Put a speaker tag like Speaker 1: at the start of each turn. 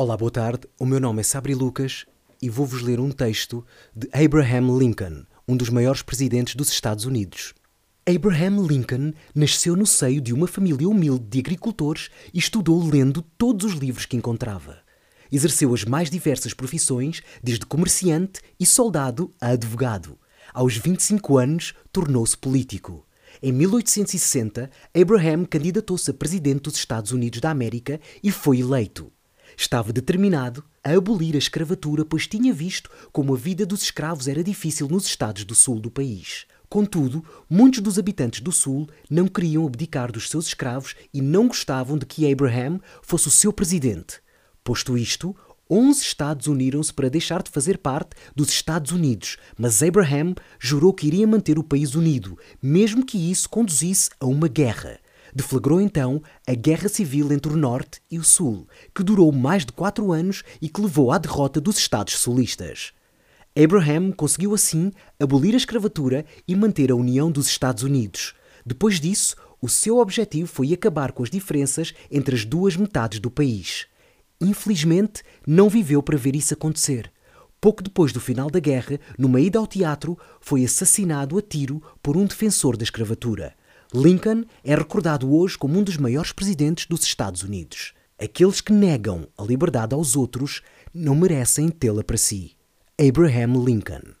Speaker 1: Olá, boa tarde. O meu nome é Sabri Lucas e vou-vos ler um texto de Abraham Lincoln, um dos maiores presidentes dos Estados Unidos. Abraham Lincoln nasceu no seio de uma família humilde de agricultores e estudou lendo todos os livros que encontrava. Exerceu as mais diversas profissões, desde comerciante e soldado a advogado. Aos 25 anos, tornou-se político. Em 1860, Abraham candidatou-se a presidente dos Estados Unidos da América e foi eleito. Estava determinado a abolir a escravatura, pois tinha visto como a vida dos escravos era difícil nos estados do sul do país. Contudo, muitos dos habitantes do sul não queriam abdicar dos seus escravos e não gostavam de que Abraham fosse o seu presidente. Posto isto, 11 estados uniram-se para deixar de fazer parte dos Estados Unidos, mas Abraham jurou que iria manter o país unido, mesmo que isso conduzisse a uma guerra. Deflagrou então a Guerra Civil entre o Norte e o Sul, que durou mais de quatro anos e que levou à derrota dos Estados Sulistas. Abraham conseguiu assim abolir a escravatura e manter a união dos Estados Unidos. Depois disso, o seu objetivo foi acabar com as diferenças entre as duas metades do país. Infelizmente, não viveu para ver isso acontecer. Pouco depois do final da guerra, numa ida ao teatro, foi assassinado a tiro por um defensor da escravatura. Lincoln é recordado hoje como um dos maiores presidentes dos Estados Unidos. Aqueles que negam a liberdade aos outros não merecem tê-la para si. Abraham Lincoln